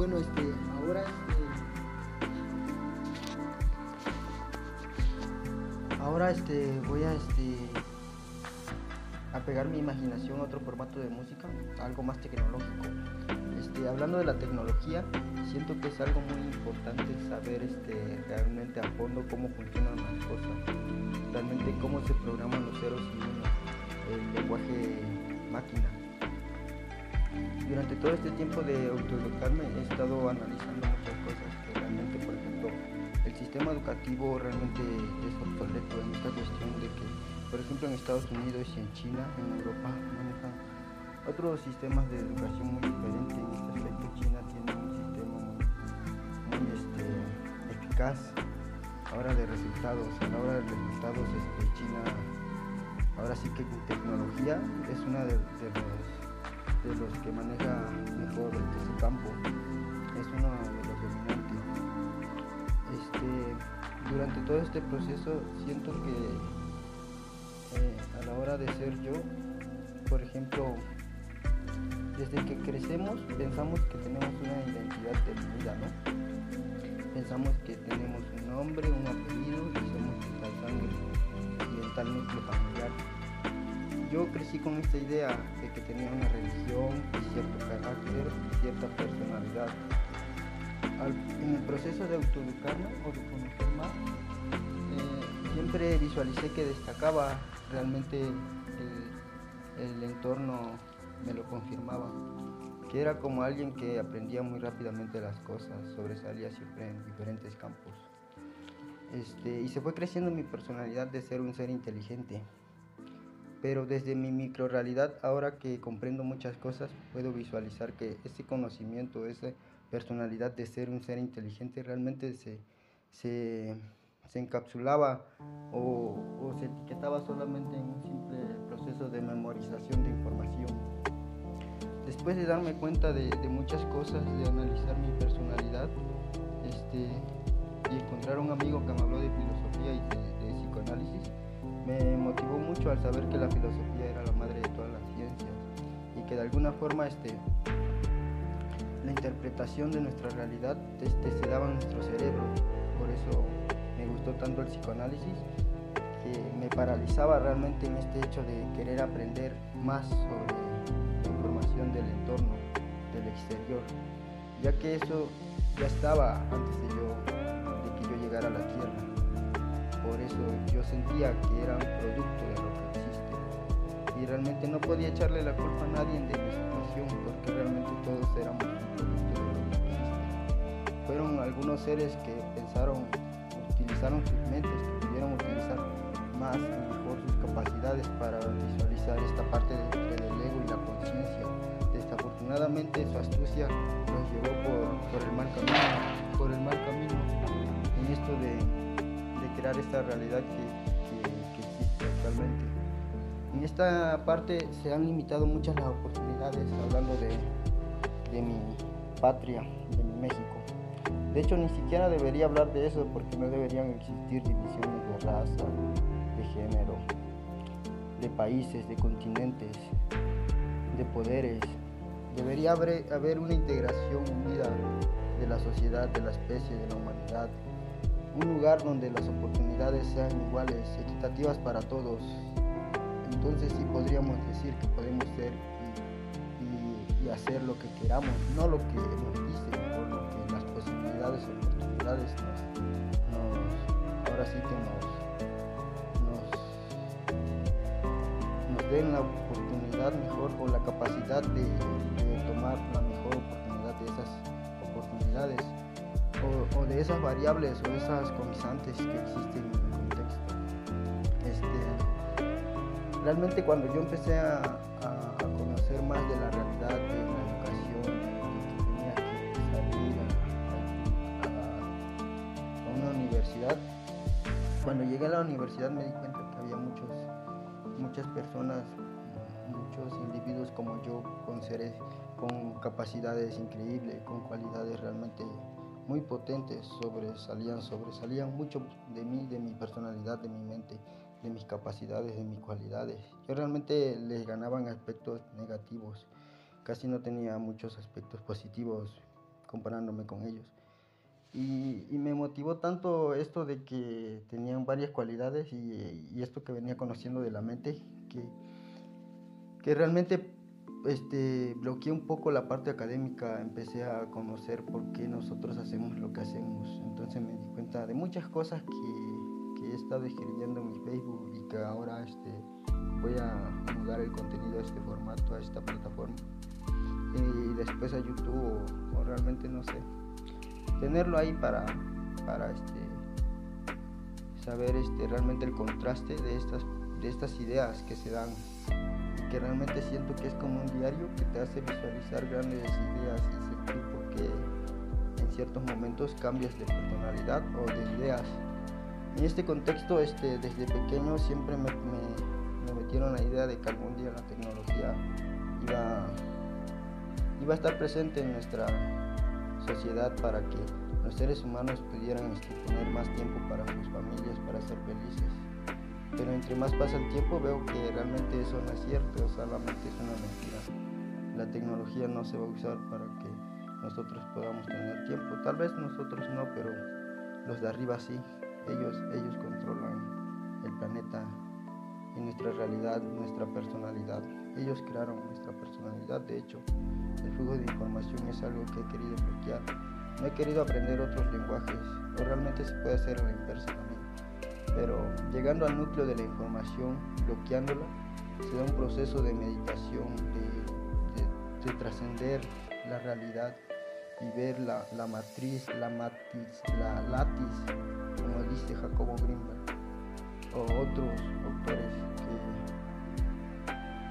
bueno, este, ahora este, ahora este, voy a este, a pegar mi imaginación a otro formato de música, algo más tecnológico. Este, hablando de la tecnología, siento que es algo muy importante saber este, realmente a fondo cómo funcionan las cosas, realmente cómo se programan los ceros y unos, el lenguaje máquina. Durante todo este tiempo de autoeducarme he estado analizando muchas cosas que realmente, por ejemplo, el sistema educativo realmente es obsoleto en esta cuestión de que, por ejemplo, en Estados Unidos y en China, en Europa, manejan otros sistemas de educación muy diferentes. En este aspecto, China tiene un sistema muy, este, eficaz ahora de resultados. A la hora de resultados, este, China, ahora sí que tecnología es una de, los, de los que maneja mejor este, campo. Es uno de los dominantes. Este, durante todo este proceso siento que eh, a la hora de ser yo, por ejemplo, desde que crecemos pensamos que tenemos una identidad definida, ¿no? Pensamos que tenemos un nombre, un apellido y somos de tal sangre y en tal familiar. Yo crecí con esta idea de que tenía una religión, cierto carácter, cierta personalidad. en el proceso de autoeducarme o de eh, siempre visualicé que destacaba realmente el entorno me lo confirmaba, que era como alguien que aprendía muy rápidamente las cosas, sobresalía siempre en diferentes campos. Este, y se fue creciendo mi personalidad de ser un ser inteligente. Pero desde mi microrealidad, ahora que comprendo muchas cosas, puedo visualizar que ese conocimiento, esa personalidad de ser un ser inteligente realmente se, se, se encapsulaba o, se etiquetaba solamente en un simple proceso de memorización de información. Después de darme cuenta de, muchas cosas, de analizar mi personalidad, este, y encontrar un amigo que me habló de filosofía y de, psicoanálisis, me motivó mucho al saber que la filosofía era la madre de todas las ciencias y que de alguna forma este, la interpretación de nuestra realidad este, se daba en nuestro cerebro. Por eso me gustó tanto el psicoanálisis que me paralizaba realmente en este hecho de querer aprender más sobre del entorno, del exterior, ya que eso ya estaba antes de, yo, de que yo llegara a la Tierra. Por eso yo sentía que era un producto de lo que existe. Y realmente no podía echarle la culpa a nadie de mi situación, porque realmente todos éramos un producto de lo que existe. Fueron algunos seres que pensaron, utilizaron sus mentes, que pudieron utilizar más y mejor sus capacidades para visualizar esta parte del ego y la conciencia desafortunadamente su astucia nos llevó por, el mal camino, por el mal camino esta realidad que, existe actualmente. En esta parte se han limitado muchas las oportunidades hablando de, de mi patria, de mi México. De hecho, ni siquiera debería hablar de eso porque no deberían existir divisiones de raza, de género, de países, de continentes, de poderes, Debería haber, una integración unida de la sociedad, de la especie, de la humanidad. Un lugar donde las oportunidades sean iguales, equitativas para todos. Entonces sí podríamos decir que podemos ser y, hacer lo que queramos, no lo que nos dicen o las posibilidades o oportunidades nos, ahora sí que nos, nos den la oportunidad mejor o la capacidad de, tomar la mejor oportunidad de esas oportunidades o, de esas variables o esas comisantes que existen en el contexto. Este, realmente cuando yo empecé a, conocer más de la realidad de la educación, de que tenía que salir a, una universidad, cuando llegué a la universidad me di cuenta que había muchos, muchas personas muchos individuos como yo con seres con capacidades increíbles, con cualidades realmente muy potentes, sobresalían, sobresalían mucho de mí, de mi personalidad, de mi mente, de mis capacidades, de mis cualidades. Yo realmente les ganaba en aspectos negativos, casi no tenía muchos aspectos positivos comparándome con ellos. Y, me motivó tanto esto de que tenían varias cualidades y, esto que venía conociendo de la mente, que, que realmente este, bloqueé un poco la parte académica, empecé a conocer por qué nosotros hacemos lo que hacemos. Entonces me di cuenta de muchas cosas que, he estado escribiendo en mi Facebook y que ahora este, voy a mudar el contenido a este formato, a esta plataforma. Y después a YouTube o, realmente no sé. Tenerlo ahí para, este, saber este, realmente el contraste de estas ideas que se dan que realmente siento que es como un diario que te hace visualizar grandes ideas y sentir por qué en ciertos momentos cambias de personalidad o de ideas. En este contexto, este, desde pequeño siempre me, metieron la idea de que algún día la tecnología iba, iba a estar presente en nuestra sociedad para que los seres humanos pudieran este, tener más tiempo para sus familias, para ser felices pero entre más pasa el tiempo veo que realmente eso no es cierto, solamente es una mentira. La tecnología no se va a usar para que nosotros podamos tener tiempo. Tal vez nosotros no, pero los de arriba sí. Ellos, ellos controlan el planeta y nuestra realidad, nuestra personalidad. Ellos crearon nuestra personalidad. De hecho, el flujo de información es algo que he querido bloquear. No he querido aprender otros lenguajes, o realmente se puede hacer a la inversa pero llegando al núcleo de la información, bloqueándola, se da un proceso de meditación, de, trascender la realidad y ver la, matriz, la matiz, la latis, como dice Jacobo Greenberg, o otros autores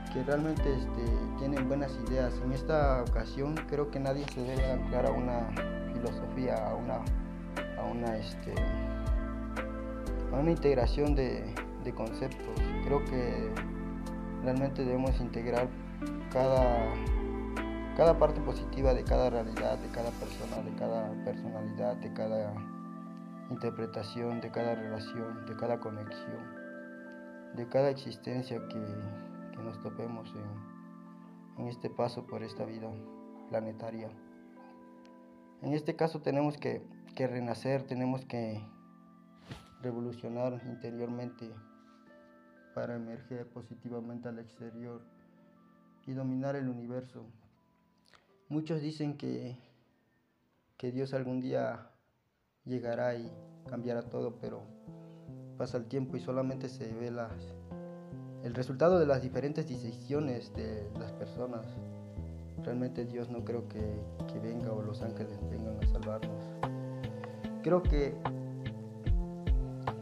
que, que realmente este, tienen buenas ideas. En esta ocasión creo que nadie se debe anclar a una filosofía, a una, a una este, a una integración de, conceptos. Creo que realmente debemos integrar cada, cada parte positiva de cada realidad, de cada persona, de cada personalidad, de cada interpretación, de cada relación, de cada conexión, de cada existencia que, nos topemos en, este paso por esta vida planetaria. En este caso tenemos que renacer, tenemos que revolucionar interiormente para emerger positivamente al exterior y dominar el universo. Muchos dicen que, que Dios algún día llegará y cambiará todo, pero pasa el tiempo y solamente se ve el resultado de las diferentes decisiones de las personas. Realmente Dios no creo que, que venga o los ángeles vengan a salvarnos. Creo que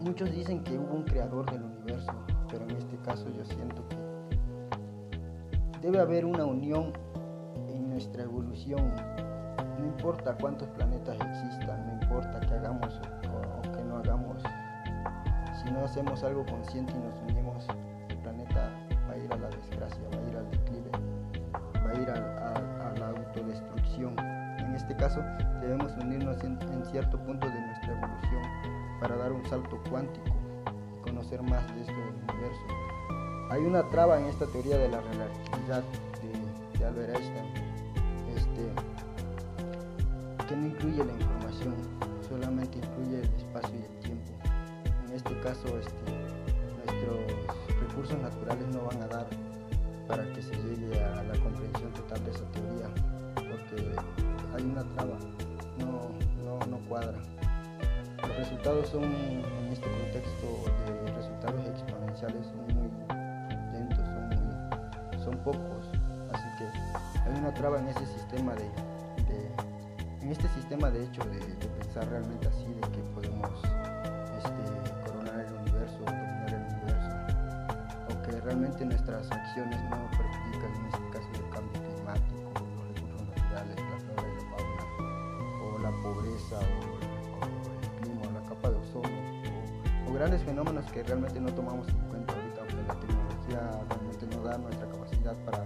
Muchos dicen que hubo un creador del universo, pero en este caso yo siento que debe haber una unión en nuestra evolución. No importa cuántos planetas existan, no importa que hagamos o, que no hagamos. Si no hacemos algo consciente y nos unimos, el planeta va a ir a la desgracia, va a ir al declive, va a ir a, la autodestrucción. En este caso, debemos unirnos en cierto punto de nuestra evolución para dar un salto cuántico y conocer más de esto del universo. Hay una traba en esta teoría de la relatividad de, Albert Einstein, este, que no incluye la información, solamente incluye el espacio y el tiempo. En este caso, este, nuestros recursos naturales no van a dar para que se llegue a la comprensión resultados son, en este contexto de resultados exponenciales, son muy lentos, son, son pocos. Así que hay una traba en ese sistema de, en este sistema de hecho de, pensar realmente así, de que podemos este, coronar el universo, dominar el universo, o que realmente nuestras acciones no perjudican en este caso el cambio climático, los recursos naturales, la flora y la fauna, o la pobreza, grandes fenómenos que realmente no tomamos en cuenta ahorita, porque la tecnología realmente no da nuestra capacidad para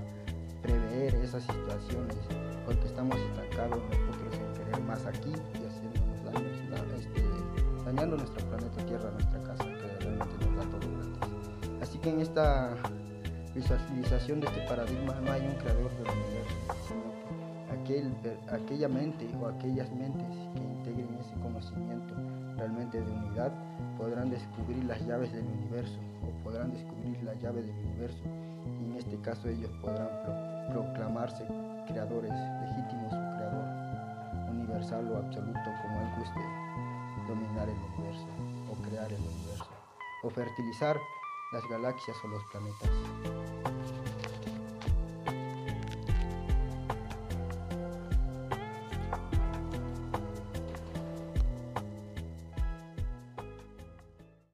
prever esas situaciones, porque estamos estancados nosotros en querer más aquí y haciéndonos daño, este, dañando nuestro planeta Tierra, nuestra casa, que realmente nos da todo gratis. Así que en esta visualización de este paradigma no hay un creador del universo, sino aquel, aquella mente o aquellas mentes que integren ese conocimiento realmente de unidad podrán descubrir las llaves del universo o podrán descubrir la llave del universo y en este caso ellos podrán proclamarse creadores legítimos creador universal o absoluto como él guste dominar el universo o crear el universo o fertilizar las galaxias o los planetas.